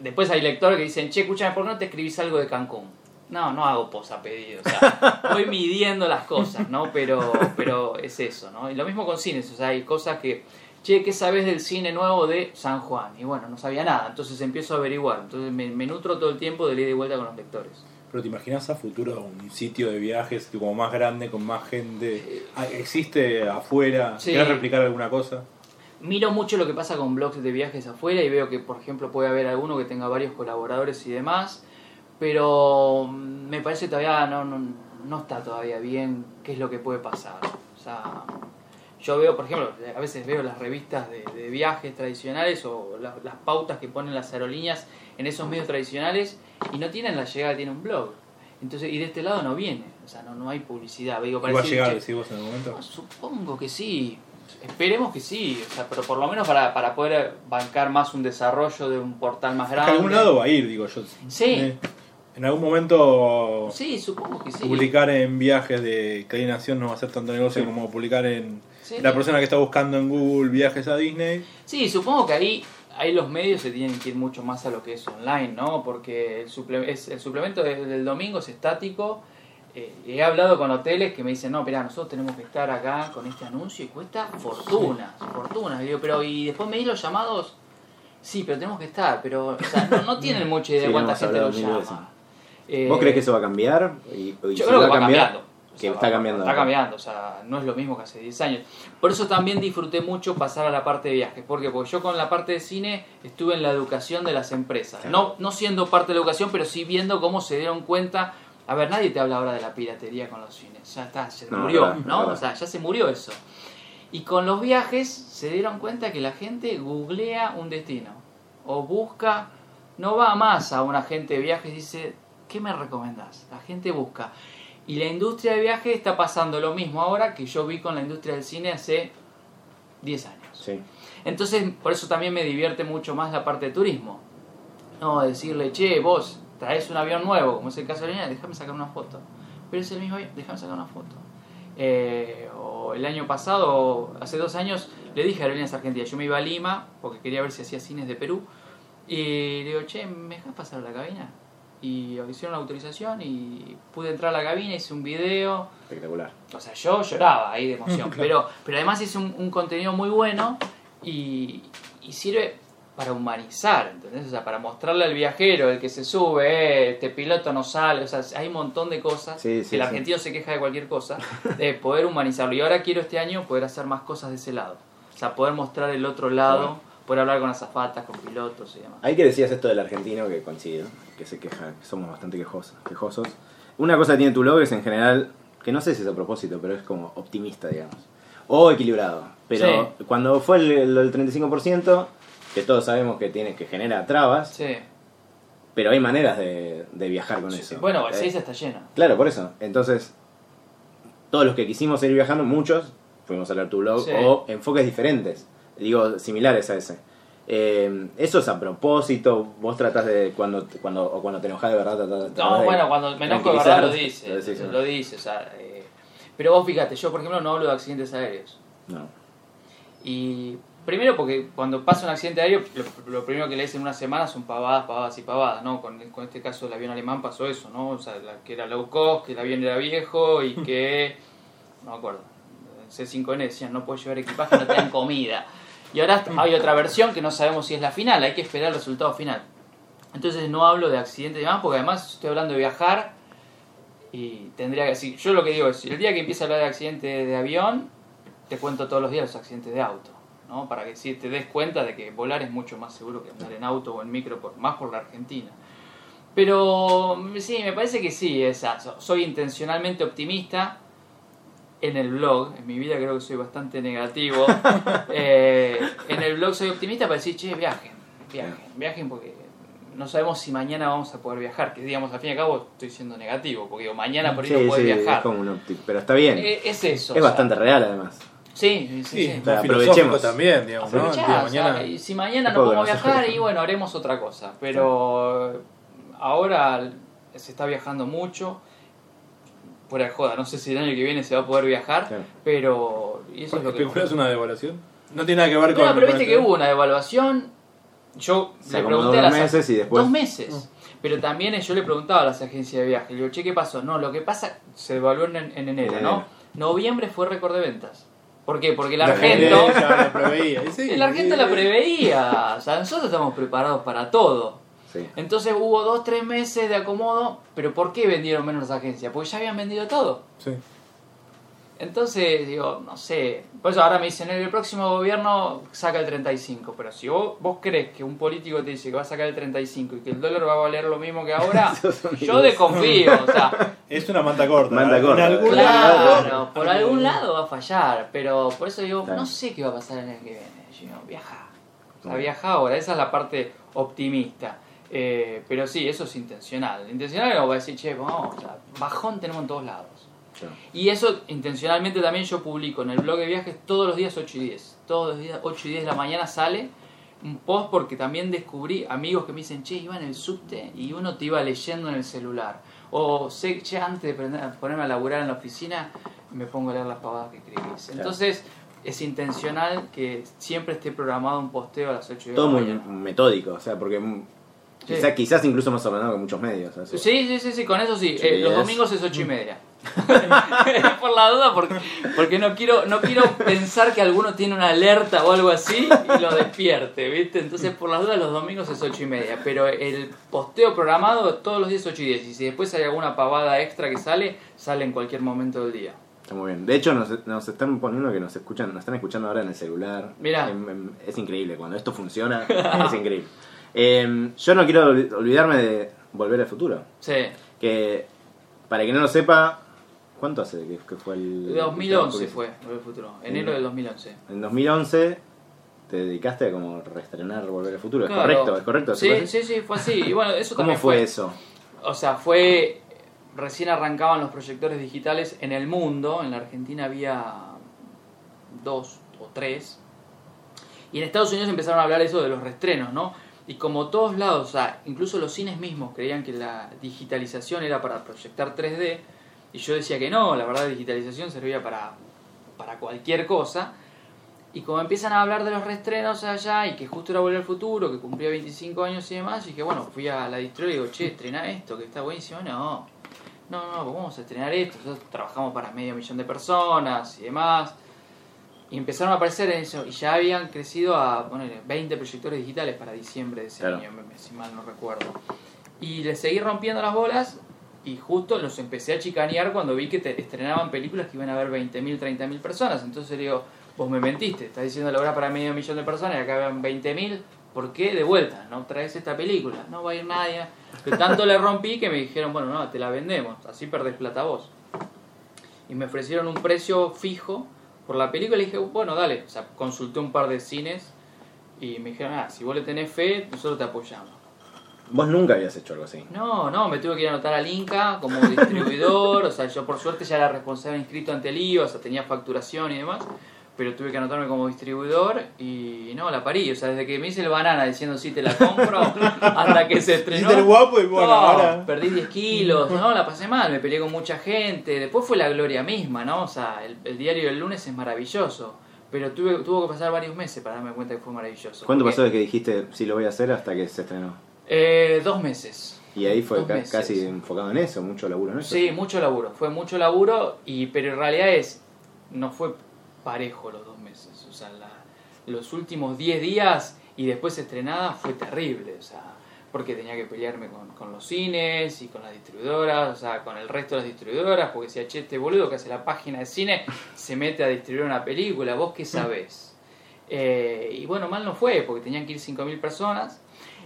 Después hay lectores que dicen, che, escúchame, ¿por qué no te escribís algo de Cancún? No, no hago post a pedido, o sea, voy midiendo las cosas, ¿no? Pero, pero es eso, ¿no? Y lo mismo con cines, o sea, hay cosas que, che, ¿qué sabes del cine nuevo de San Juan? Y bueno, no sabía nada, entonces empiezo a averiguar, entonces me, me nutro todo el tiempo de ida y vuelta con los lectores. Pero te imaginas a futuro un sitio de viajes como más grande, con más gente. Ah, ¿Existe afuera? Sí. ¿Quieres replicar alguna cosa? Miro mucho lo que pasa con blogs de viajes afuera y veo que, por ejemplo, puede haber alguno que tenga varios colaboradores y demás, pero mm, me parece todavía no, no, no está todavía bien qué es lo que puede pasar. O sea, yo veo, por ejemplo, a veces veo las revistas de, de viajes tradicionales o la- las pautas que ponen las aerolíneas en esos medios tradicionales y no tienen la llegada, tiene un blog. Entonces, y de este lado no viene, o sea, no, no hay publicidad. Digo, ¿Y para va a llegar, "Che, decís vos, en el momento? no, supongo que sí. Esperemos que sí. O sea, pero por lo menos para, para poder bancar más un desarrollo de un portal más Que a grande. algún lado va a ir, digo yo. Sí. Eh, En algún momento Sí, supongo que sí. publicar en viajes de Cadena Nación no va a ser tanto negocio Sí. como publicar en Sí. la persona que está buscando en Google viajes a Disney. Sí, supongo que ahí, ahí los medios se tienen que ir mucho más a lo que es online, ¿no? Porque el, suple- es, el suplemento del, del domingo es estático. Eh, he hablado con hoteles que me dicen, no, mira, nosotros tenemos que estar acá con este anuncio y cuesta fortunas, fortunas. Y digo, pero y después me di los llamados, sí, pero tenemos que estar, pero o sea, no, no tienen mucha idea Sí, de cuánta gente lo llama. Eh, ¿Vos crees que eso va a cambiar? Y, y Yo creo que va a cambiar, cambiando. Que sea, está cambiando. Está cambiando, o sea, no es lo mismo que hace 10 años. Por eso también disfruté mucho pasar a la parte de viajes. ¿Por qué? Porque yo con la parte de cine estuve en la educación de las empresas. Claro. No, no siendo parte de la educación, pero sí viendo cómo se dieron cuenta. A ver, nadie te habla ahora de la piratería con los cines. Ya está, se No, murió, verdad, ¿no? verdad. O sea, ya se murió eso. Y con los viajes se dieron cuenta que la gente googlea un destino. O busca, no va más a un agente de viajes y dice, ¿qué me recomendás? La gente busca. Y la industria de viajes está pasando lo mismo ahora que yo vi con la industria del cine hace 10 años. Sí. Entonces, por eso también me divierte mucho más la parte de turismo. No, decirle, che, vos traes un avión nuevo, como es el caso de línea, déjame sacar una foto. Pero es el mismo avión, déjame sacar una foto. Eh, o el año pasado, hace dos años, le dije a Aerolíneas Argentinas, yo me iba a Lima porque quería ver si hacía cines de Perú. Y le digo, che, ¿me dejas pasar a la cabina? Y hicieron la autorización y pude entrar a la cabina, hice un video. Espectacular. O sea, yo lloraba ahí de emoción. pero, pero además es un, un contenido muy bueno y, y sirve para humanizar, ¿entendés? O sea, para mostrarle al viajero, el que se sube, eh, este piloto no sale, o sea, hay un montón de cosas. Sí, sí, el sí. argentino se queja de cualquier cosa, de poder humanizarlo. Y ahora quiero este año poder hacer más cosas de ese lado. O sea, poder mostrar el otro lado, poder hablar con azafatas, con pilotos y demás. Ahí que decías esto del argentino, que coincido, que se queja, que somos bastante quejosos. quejosos. Una cosa que tiene tu blog es en general, que no sé si es a propósito, pero es como optimista, digamos. O equilibrado. Pero cuando fue el, el, el 35%, que todos sabemos que tiene que genera trabas, Sí. pero hay maneras de, de viajar con eso. Bueno, el Eh, 6 está lleno. Claro, por eso. Entonces, todos los que quisimos ir viajando, muchos, fuimos a leer tu blog, o enfoques diferentes, digo, similares a ese. Eh, eso es a propósito, vos tratás de, cuando, cuando, o cuando te enojas de verdad, tratás, tratás No, de bueno, cuando me enojo de verdad lo dice, lo decís, ¿no? lo dice, o sea, eh, pero vos fíjate, yo por ejemplo no hablo de accidentes aéreos. No. Y primero porque cuando pasa un accidente aéreo, lo, lo primero que lees en una semana son pavadas, pavadas y pavadas, ¿no? Con, con este caso del avión alemán pasó eso, ¿no? O sea, la- que era low cost, que el avión era viejo y que, no me acuerdo, C5N decían no puedes llevar equipaje, no te dan comida. Y ahora hay otra versión que no sabemos si es la final, hay que esperar el resultado final. Entonces no hablo de accidentes y demás, porque además estoy hablando de viajar y tendría que decir, yo lo que digo es, el día que empiece a hablar de accidente de avión, te cuento todos los días los accidentes de auto, ¿no? Para que si te des cuenta de que volar es mucho más seguro que andar en auto o en micro, por, más por la Argentina. Pero sí, me parece que sí, esa, soy intencionalmente optimista en el blog, en mi vida creo que soy bastante negativo. Eh, en el blog soy optimista para decir, che, viajen, viajen, viajen porque no sabemos si mañana vamos a poder viajar. Que digamos, al fin y al cabo estoy siendo negativo, porque digo, mañana por ahí Sí, no podés sí, viajar. es como un opti- pero está bien. Eh, Es eso. es o sea, bastante real además. Sí, sí, sí. Aprovechemos. también, digamos, ¿no? Aprovechá, Digo, o sea, mañana- y si mañana no podemos viajar, y bueno, haremos otra cosa. Pero ahora se está viajando mucho. Fuera de joda, no sé si el año que viene se va a poder viajar, Claro. pero. Y eso es lo que. ¿Especulas una devaluación? No tiene nada que ver con... No, pero viste que hubo una devaluación. Yo Se le pregunté a dos las meses y después- Dos meses. Pero también yo le preguntaba a las agencias de viaje. Le digo, che, ¿qué pasó? No, lo que pasa, se devaluó en, en enero, En ¿no? Noviembre fue récord de ventas. ¿Por qué? Porque el La argento. lo preveía. Sí, El argento sí, la preveía. O sea, nosotros estamos preparados para todo. Sí. Entonces hubo dos, tres meses de acomodo, pero ¿por qué vendieron menos las agencias? Porque ya habían vendido todo. Sí. Entonces, digo, no sé. Por eso ahora me dicen, el próximo gobierno saca el 35. Pero si vos, vos crees que un político te dice que va a sacar el 35 y que el dólar va a valer lo mismo que ahora, yo desconfío. O sea, Es una manta corta. Manta ¿eh? corta. En algún lado- claro, por algún lado va a fallar. Pero por eso digo, Claro. no sé qué va a pasar el año que viene. Yo digo, viaja. O sea, viaja ahora. Esa es la parte optimista. Eh, pero sí, eso es intencional. Intencional es como va a decir, che, vamos, o sea, bajón tenemos en todos lados. Y eso intencionalmente también yo publico en el blog de viajes todos los días 8 y 10. Todos los días 8 y 10 de la mañana sale un post porque también descubrí amigos que me dicen, che, iba en el subte y uno te iba leyendo en el celular. O sé, che, antes de prender- ponerme a laburar en la oficina, me pongo a leer las pavadas que escribís. Entonces, es intencional que siempre esté programado un posteo a las 8 y 10 Todo de la muy mañana. metódico, o sea, porque Sí. quizá- quizás incluso más ordenado que muchos medios. Sí, sí, sí, sí, con eso sí. Eh, los domingos es ocho y media. Por la duda, porque, porque no quiero no quiero pensar que alguno tiene una alerta o algo así y lo despierte, ¿viste? Entonces, por las dudas, los domingos es ocho y media. Pero el posteo programado todos los días 8 y 10. Y si después hay alguna pavada extra que sale, sale en cualquier momento del día. Está muy bien. De hecho, nos, nos están poniendo que nos escuchan, nos están escuchando ahora en el celular. Em, Es, increíble. Cuando esto funciona, es increíble. Em, yo no quiero olvi- olvidarme de Volver al Futuro. Sí. Que, para quien no lo sepa, ¿cuánto hace que, que fue el. 2011 porque fue, Volver al futuro. Enero del 2011. En 2011 te dedicaste a como reestrenar Volver al Futuro. ¿Es correcto? ¿Es correcto? Sí, ¿Se puede sí, sí, fue así. Y bueno, eso ¿Cómo también fue eso? O sea, fue. Recién arrancaban los proyectores digitales en el mundo. En la Argentina había dos o tres. Y en Estados Unidos empezaron a hablar eso de los restrenos, ¿no? Y como todos lados, o sea, incluso los cines mismos creían que la digitalización era para proyectar 3D. Y yo decía que no, la verdad, digitalización servía para, para cualquier cosa. Y como empiezan a hablar de los restrenos allá y que justo era Volver al Futuro, que cumplía 25 años y demás, y que bueno, fui a la distribuidora y digo, che, estrena esto, que está buenísimo. No, no, no, vamos a estrenar esto. Nosotros trabajamos para medio millón de personas y demás. Y empezaron a aparecer en eso, y ya habían crecido a poner 20 proyectores digitales para diciembre de ese Claro. año, si mal no recuerdo. Y les seguí rompiendo las bolas y justo los empecé a chicanear cuando vi que te estrenaban películas que iban a ver 20.000, 30.000 personas. Entonces le digo, vos me mentiste, estás diciendo la hora para medio millón de personas y acá vean 20.000. ¿Por qué? De vuelta, no traes esta película, no va a ir nadie. Pero tanto le rompí que me dijeron, bueno, no, te la vendemos, así perdés plata vos. Y me ofrecieron un precio fijo por la película y dije, bueno, dale. O sea, consulté un par de cines y me dijeron, ah, si vos le tenés fe, nosotros te apoyamos. Vos nunca habías hecho algo así. No, no, me tuve que ir a anotar al Inca como distribuidor, o sea, yo por suerte ya era responsable inscrito ante el IVA, o sea, tenía facturación y demás, pero tuve que anotarme como distribuidor y no, la parí, o sea, desde que me hice el banana diciendo sí te la compro, hasta que se estrenó. El guapo y bueno, No, ahora- Perdí 10 kilos, no, la pasé mal, me peleé con mucha gente, después fue la gloria misma, ¿no? O sea, el, el diario del lunes es maravilloso, pero tuve, tuvo que pasar varios meses para darme cuenta que fue maravilloso. ¿Cuánto porque- pasó de que dijiste sí lo voy a hacer hasta que se estrenó? Eh, dos meses. Y ahí fue Dos ca- meses. casi enfocado en eso, mucho laburo en eso. Sí, mucho laburo, fue mucho laburo, y pero en realidad es no fue parejo los dos meses, o sea, la- los últimos 10 días y después estrenada fue terrible, o sea, porque tenía que pelearme con, con los cines y con las distribuidoras, o sea, con el resto de las distribuidoras, porque decía, che, este boludo que hace la página de cine se mete a distribuir una película, vos qué sabés. Eh, y bueno, mal no fue, porque tenían que ir 5.000 personas.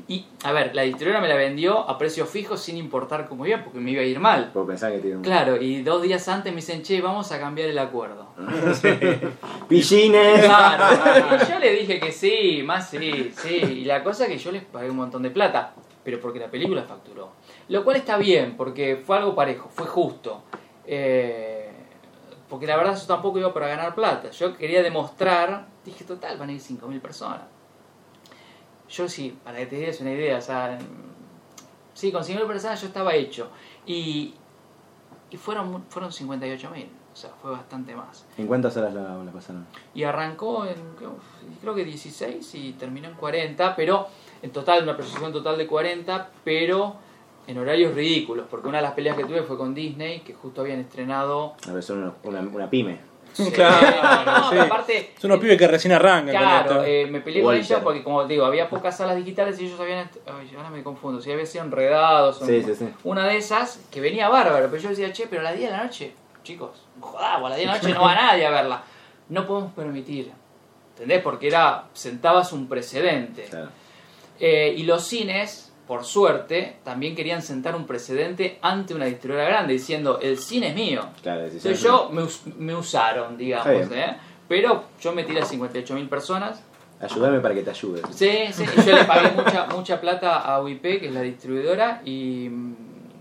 Y, a ver, la distribuidora me la vendió a precio fijo sin importar cómo iba, porque me iba a ir mal. Puedo pensar que tiene un... Claro, y dos días antes me dicen, che, vamos a cambiar el acuerdo. ¡Pillines! Claro, y yo le dije que sí, más sí, sí. Y la cosa es que yo les pagué un montón de plata, pero porque la película facturó. Lo cual está bien, porque fue algo parejo, fue justo. Eh, porque la verdad yo tampoco iba para ganar plata. Yo quería demostrar, dije, total, van a ir 5.000 personas. Yo sí, para que te des una idea, o sea, sí, con 5.000 personas yo estaba hecho. Y, y fueron, fueron 58.000, o sea, fue bastante más. ¿En cuántas horas la, la pasaron? Y arrancó en creo, que 16 y terminó en 40, pero en total, una proyección total de 40, pero en horarios ridículos, porque una de las peleas que tuve fue con Disney, que justo habían estrenado A ver, son una, una, una pyme. Sí, Claro, no, sí. aparte, Son unos pibes que recién arrancan. Claro, eh, me peleé con ellos porque, como digo, había pocas salas digitales y ellos habían. Ay, ahora me confundo, si habían sido enredados. o Sí, no. sí, sí. Una de esas que venía bárbaro, pero yo decía, che, pero a las 10 de la noche, chicos, jodamos, a las 10 de la noche no va nadie a verla. No podemos permitir. ¿Entendés? Porque era. sentabas un precedente. Claro. Eh, y los cines, por suerte, también querían sentar un precedente ante una distribuidora grande, diciendo, el cine es mío. Claro, Entonces yo me, us- me usaron, digamos. ¿eh? Pero yo me tiré a 58.000 personas. Ayúdame para que te ayude. Sí, sí. yo le pagué mucha, mucha plata a UIP, que es la distribuidora, y,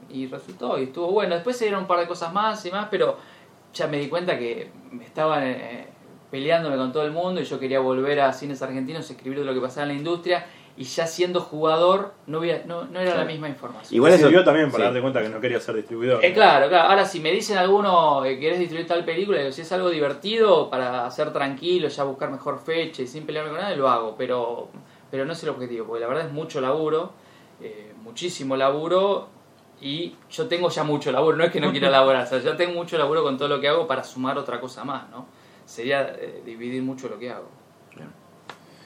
y resultó, y estuvo bueno. Después se dieron un par de cosas más y más, pero ya me di cuenta que me estaban eh, peleándome con todo el mundo y yo quería volver a cines argentinos, escribir de lo que pasaba en la industria, y ya siendo jugador no, había- no, no era la misma información. Igual eso. sirvió también para sí. darte cuenta que no quería ser distribuidor. Eh, ¿no? claro, claro. Ahora, si me dicen alguno que querés distribuir tal película, digo, si es algo divertido para hacer tranquilo, ya buscar mejor fecha y sin pelearme con nadie, lo hago. Pero, pero no es el objetivo, porque la verdad es mucho laburo, eh, muchísimo laburo. Y yo tengo ya mucho laburo, no es que no quiera laburar, o sea, yo tengo mucho laburo con todo lo que hago para sumar otra cosa más, ¿no? Sería eh, dividir mucho lo que hago.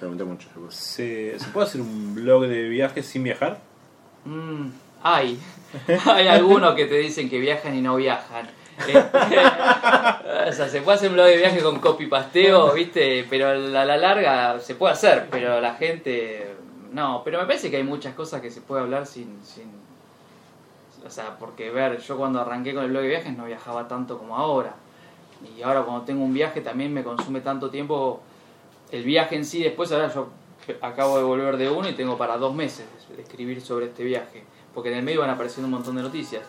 Pregunté mucho. yo. ¿Se, ¿Se puede hacer un blog de viajes sin viajar? Mm, hay. hay algunos que te dicen que viajan y no viajan. Este, o sea, se puede hacer un blog de viaje con copy pasteo, ¿viste? Pero a la, la larga se puede hacer, pero la gente. No, pero me parece que hay muchas cosas que se puede hablar sin. sin o sea, porque ver, yo cuando arranqué con el blog de viajes no viajaba tanto como ahora. Y ahora cuando tengo un viaje también me consume tanto tiempo el viaje en sí. Después ahora yo acabo de volver de uno y tengo para dos meses de escribir sobre este viaje. Porque en el medio van apareciendo un montón de noticias.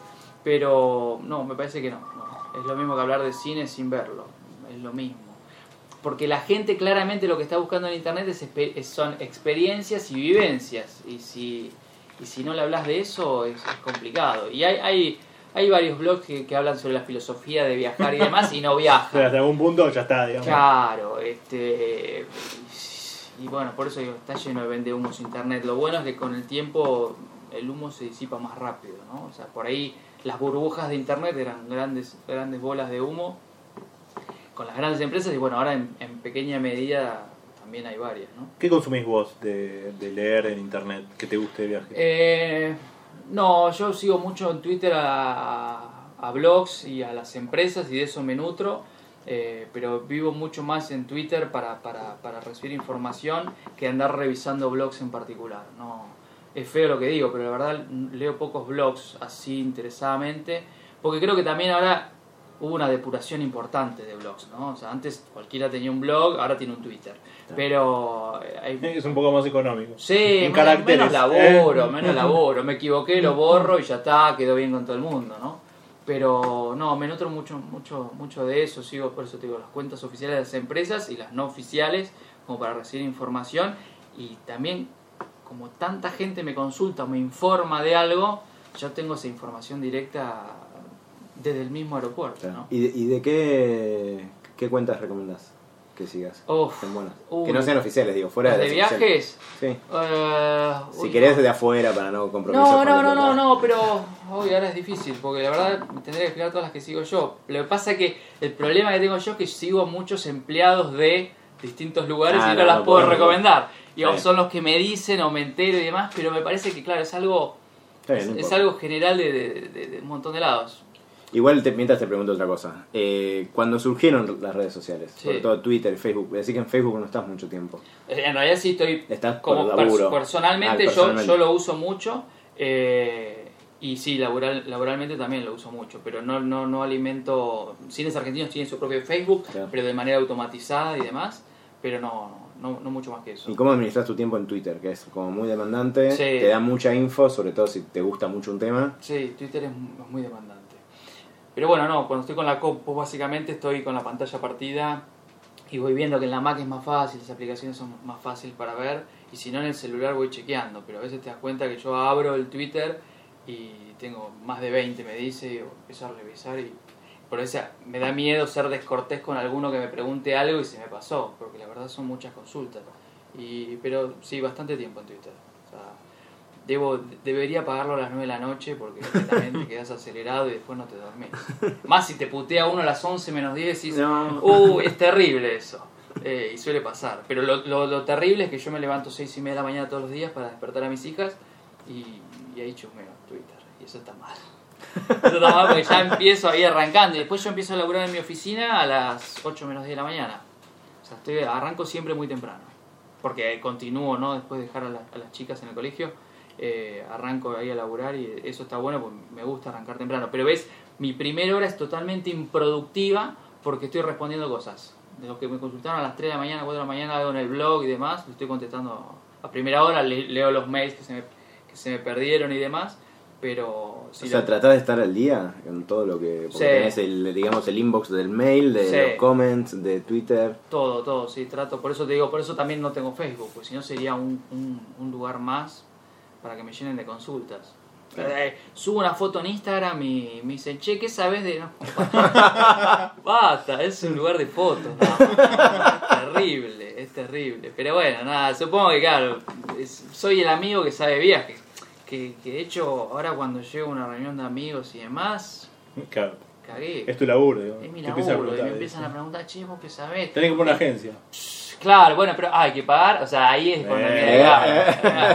Pero no, me parece que no. no. Es lo mismo que hablar de cine sin verlo. Es lo mismo. Porque la gente claramente lo que está buscando en internet es, son experiencias y vivencias. Y si, y si no le hablas de eso es, es complicado. Y hay, hay, hay varios blogs que, que hablan sobre la filosofía de viajar y demás y no Pero viajan. hasta algún punto ya está, digamos. Claro, este. Y bueno, por eso digo, está lleno de vende humos internet. Lo bueno es que con el tiempo el humo se disipa más rápido, ¿no? O sea, por ahí las burbujas de internet eran grandes, grandes bolas de humo con las grandes empresas y bueno, ahora en, en pequeña medida también hay varias, ¿no? ¿Qué consumís vos de, de leer en internet que te guste de viaje? Eh, no, yo sigo mucho en Twitter a, blogs y a las empresas y de eso me nutro, eh, pero vivo mucho más en Twitter para, para, para recibir información que andar revisando blogs en particular. No, es feo lo que digo, pero la verdad leo pocos blogs así interesadamente, porque creo que también ahora hubo una depuración importante de blogs, ¿no? O sea, antes cualquiera tenía un blog, ahora tiene un Twitter. Pero eh, hay Es un poco más económico. Sí, En menos, menos laburo, ¿eh? menos laburo. Me equivoqué, lo borro y ya está, quedó bien con todo el mundo, ¿no? Pero no, me nutro mucho, mucho, mucho de eso. Sigo, por eso te digo, las cuentas oficiales de las empresas y las no oficiales, como para recibir información. Y también, como tanta gente me consulta o me informa de algo, yo tengo esa información directa desde el mismo aeropuerto, ¿no? ¿Y, de, y de qué, qué cuentas recomendás que sigas? Uf, Estén buenas. uy. Que no sean oficiales, digo, fuera ¿Las de de las oficiales. viajes? Sí. Eh, Si uy, querés de afuera para no comprometer. No, no, no, no, no, pero hoy ahora es difícil, porque la verdad tendría que explicar todas las que sigo yo. Lo que pasa es que el problema que tengo yo es que sigo muchos empleados de distintos lugares Ah, y no, no, las no puedo recomendar. Y son los que me dicen o me entero y demás, pero me parece que, claro, es algo, bien, es, algo general de, de- de- de un montón de lados. Igual te, mientras te pregunto otra cosa. Eh, cuando surgieron las redes sociales, Sí. sobre todo Twitter Facebook, decir que en Facebook no estás mucho tiempo. Eh, En realidad sí estoy Estás como por laburo. personalmente, Ah, yo, personalmente. yo lo uso mucho eh, y sí, laboral, laboralmente también lo uso mucho, pero no, no, no alimento... Cines argentinos tienen su propio Facebook, Claro. pero de manera automatizada y demás, pero no, no, no mucho más que eso. ¿Y cómo administras tu tiempo en Twitter? Que es como muy demandante, Sí. te da mucha info, sobre todo si te gusta mucho un tema. Sí, Twitter es muy demandante. Pero bueno, no, cuando estoy con la compu básicamente estoy con la pantalla partida y voy viendo que en la Mac es más fácil, las aplicaciones son más fáciles para ver y si no en el celular voy chequeando, pero a veces te das cuenta que yo abro el Twitter y tengo más de 20 me dice y empiezo a revisar y por eso me da miedo ser descortés con alguno que me pregunte algo y se me pasó, porque la verdad son muchas consultas. Y, pero sí, bastante tiempo en Twitter. O sea, debo debería pagarlo a las 9 de la noche porque te quedas acelerado y después no te dormís. Más si te putea uno a las 11 menos 10 y dices, No. uh, es terrible eso. Eh, y suele pasar. Pero lo, lo, lo terrible es que yo me levanto 6 y media de la mañana todos los días para despertar a mis hijas y, y ahí chusmeo Twitter. Y eso está mal. Eso está mal porque ya empiezo ahí arrancando. Y después yo empiezo a laburar en mi oficina a las 8 menos 10 de la mañana. O sea, estoy, arranco siempre muy temprano. Porque continúo, ¿no? Después de dejar a, la- a las chicas en el colegio, eh, arranco ahí a laburar y eso está bueno porque me gusta arrancar temprano. Pero ves, mi primera hora es totalmente improductiva porque estoy respondiendo cosas. De los que me consultaron a las 3 de la mañana, 4 de la mañana, hago en el blog y demás, le estoy contestando a primera hora, le- leo los mails que se me, que se me perdieron y demás. Pero si o sea, lo- tratás de estar al día en todo lo que... Porque Sí. tenés el, digamos, el inbox del mail, de Sí. los comments, de Twitter. Todo, todo, sí, trato. Por eso te digo, por eso también no tengo Facebook, porque si no sería un, un, un lugar más para que me llenen de consultas. Claro. Eh, subo una foto en Instagram y me dicen, che, ¿qué sabes de.? No, Basta, es un lugar de fotos. no. Es terrible, es terrible. Pero bueno, nada, supongo que, claro, es- soy el amigo que sabe viajes. Que, que de hecho, ahora cuando llego a una reunión de amigos y demás, Claro. cagué. Es tu laburo, digo. Es mi laburo, y me empiezan a preguntar, che, ¿vos qué sabés? Tenés que poner una agencia. Claro, bueno, pero ah, hay que pagar, o sea, ahí es cuando Eh.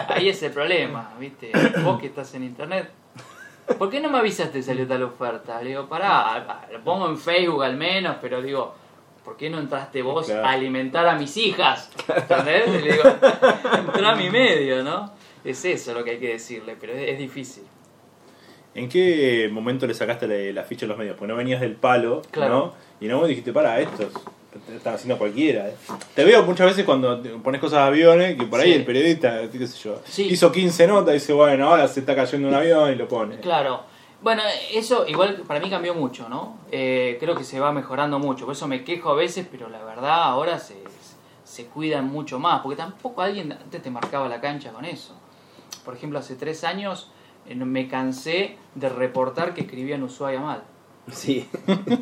ahí es el problema, ¿viste? Vos que estás en internet. ¿Por qué no me avisaste salió tal oferta? Le digo, pará, lo pongo en Facebook al menos, pero digo, ¿por qué no entraste vos Claro. a alimentar a mis hijas? ¿Entendés? Y le digo, entrá a mi medio, ¿no? Es eso lo que hay que decirle, pero es, es difícil. ¿En qué momento le sacaste la, la ficha a los medios? Porque no venías del palo, Claro. ¿no? Y un momento dijiste, para, estos están haciendo cualquiera. ¿eh? Te veo muchas veces cuando te pones cosas de aviones, que por ahí Sí. el periodista, qué sé yo, Sí. hizo 15 notas y dice, bueno, ahora se está cayendo un avión y lo pone. Claro. Bueno, eso igual para mí cambió mucho, ¿no? Eh, creo que se va mejorando mucho. Por eso me quejo a veces, pero la verdad ahora se, se cuidan mucho más. Porque tampoco alguien antes te marcaba la cancha con eso. Por ejemplo, hace tres años eh, me cansé de reportar que escribía en Ushuaia mal. Sí.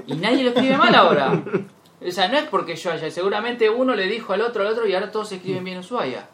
Y nadie lo escribe mal ahora. O sea, no es porque yo haya. Seguramente uno le dijo al otro, al otro, y ahora todos escriben bien Ushuaia.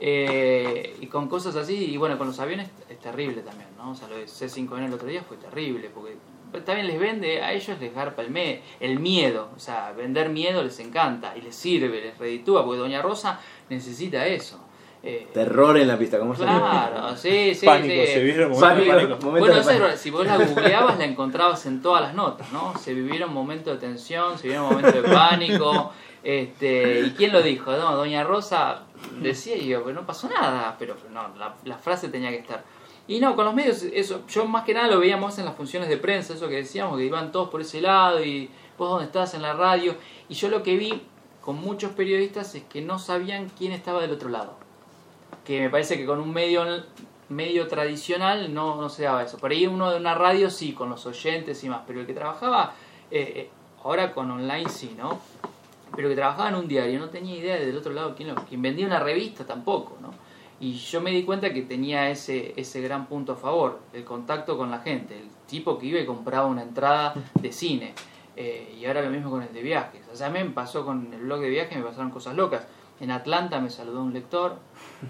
Eh, y con cosas así, y bueno, con los aviones es terrible también, ¿no? O sea, lo de C5N el otro día fue terrible, porque también les vende, a ellos les garpa el, me- el miedo, o sea, vender miedo les encanta y les sirve, les reditúa, porque Doña Rosa necesita eso. Eh, Terror en la pista, ¿cómo se llama? claro, sí, sí. pánico, sí. se vieron momentos de Pánico. Momento Bueno, de esa pánico. si vos la googleabas la encontrabas en todas las notas, ¿no? Se vivieron momentos de tensión, se vivieron momentos de pánico. Este, ¿Y quién lo dijo? No, Doña Rosa decía y yo, que no pasó nada, pero no, la, la frase tenía que estar. Y no, con los medios, eso, yo más que nada lo veíamos en las funciones de prensa, eso que decíamos, que iban todos por ese lado y vos dónde estás en la radio. Y yo lo que vi con muchos periodistas es que no sabían quién estaba del otro lado que me parece que con un medio medio tradicional no, no se daba eso. Por ahí uno de una radio sí, con los oyentes y más, pero el que trabajaba, eh, eh, ahora con online sí, ¿no? Pero el que trabajaba en un diario no tenía idea de del otro lado quién, lo- vendía una revista tampoco, ¿no? Y yo me di cuenta que tenía ese, ese gran punto a favor, el contacto con la gente, el tipo que iba y compraba una entrada de cine. Eh, y ahora lo mismo con el de viajes. O sea, me pasó con el blog de viajes, me pasaron cosas locas. En Atlanta me saludó un lector.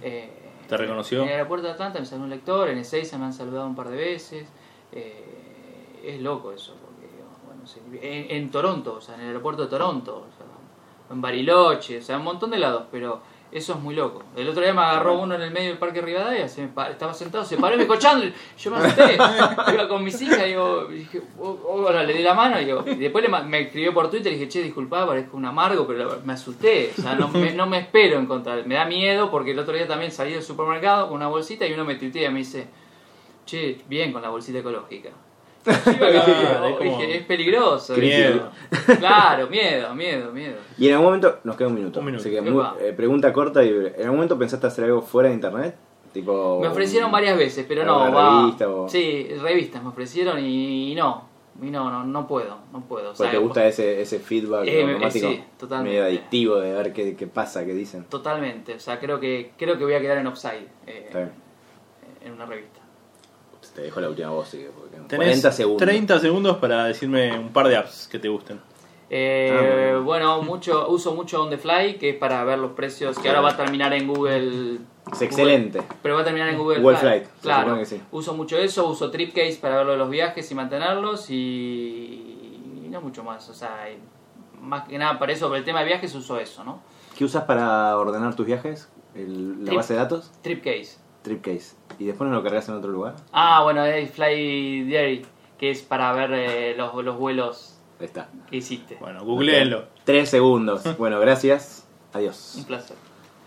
Eh, ¿Te reconoció? En el aeropuerto de Atlanta me saludó un lector. En Ezeiza me han saludado un par de veces. eh, es loco eso. Porque, bueno, se- en, en Toronto, o sea, en el aeropuerto de Toronto. o sea, en Bariloche, o sea, un montón de lados. Pero eso es muy loco. El otro día me agarró uno en el medio del parque Rivadavia. Se me estaba sentado, se paró y me dijo, Chandler. Yo me asusté. Iba con mis hijas y digo, dije, "Oh, oh", le di la mano y, digo, y después le me escribió por Twitter y dije, che, disculpa, parezco un amargo, pero me asusté. O sea, no me, no me espero encontrar. Me da miedo porque el otro día también salí del supermercado con una bolsita y uno me tuitea y me dice, che, bien con la bolsita ecológica. Claro, es como- dije, es peligroso. Miedo. Claro, miedo, miedo, miedo. Y en algún momento, nos queda un minuto. Un minuto. Así que Epa. muy- eh, pregunta corta y breve. ¿En algún momento pensaste hacer algo fuera de internet? Tipo. Me ofrecieron varias veces, pero no, ¿Alguna va. revista o- Sí, revistas me ofrecieron y, y no. Y no, no, no puedo, no puedo. O Porque sea, te gusta ese, ese feedback Eh, automático sí, totalmente. medio adictivo de ver qué, qué pasa, qué dicen. Totalmente, o sea, creo que creo que voy a quedar en offside eh, en una revista. Te dejo la última voz, sí, porque en Tenés 40 segundos. 30 segundos para decirme un par de apps que te gusten. Eh, Ah, bueno, mucho uso mucho On the Fly, que es para ver los precios, que ahora va a terminar en Google Es excelente. Pero va a terminar en Google, Google Flight, se Claro. que sí. Uso mucho eso, uso Tripcase para ver lo de los viajes y mantenerlos y, y no mucho más. O sea, más que nada para eso, por el tema de viajes uso eso, ¿no? ¿Qué usas para ordenar tus viajes? El- la Trip. base de datos, Tripcase. Tripcase. ¿Y después no lo cargas en otro lugar? Ah, bueno, es Fly Diary, que es para ver eh, los, los vuelos Ahí está. que hiciste. Bueno, googleenlo. Tres segundos. Bueno, gracias. Adiós. Un placer.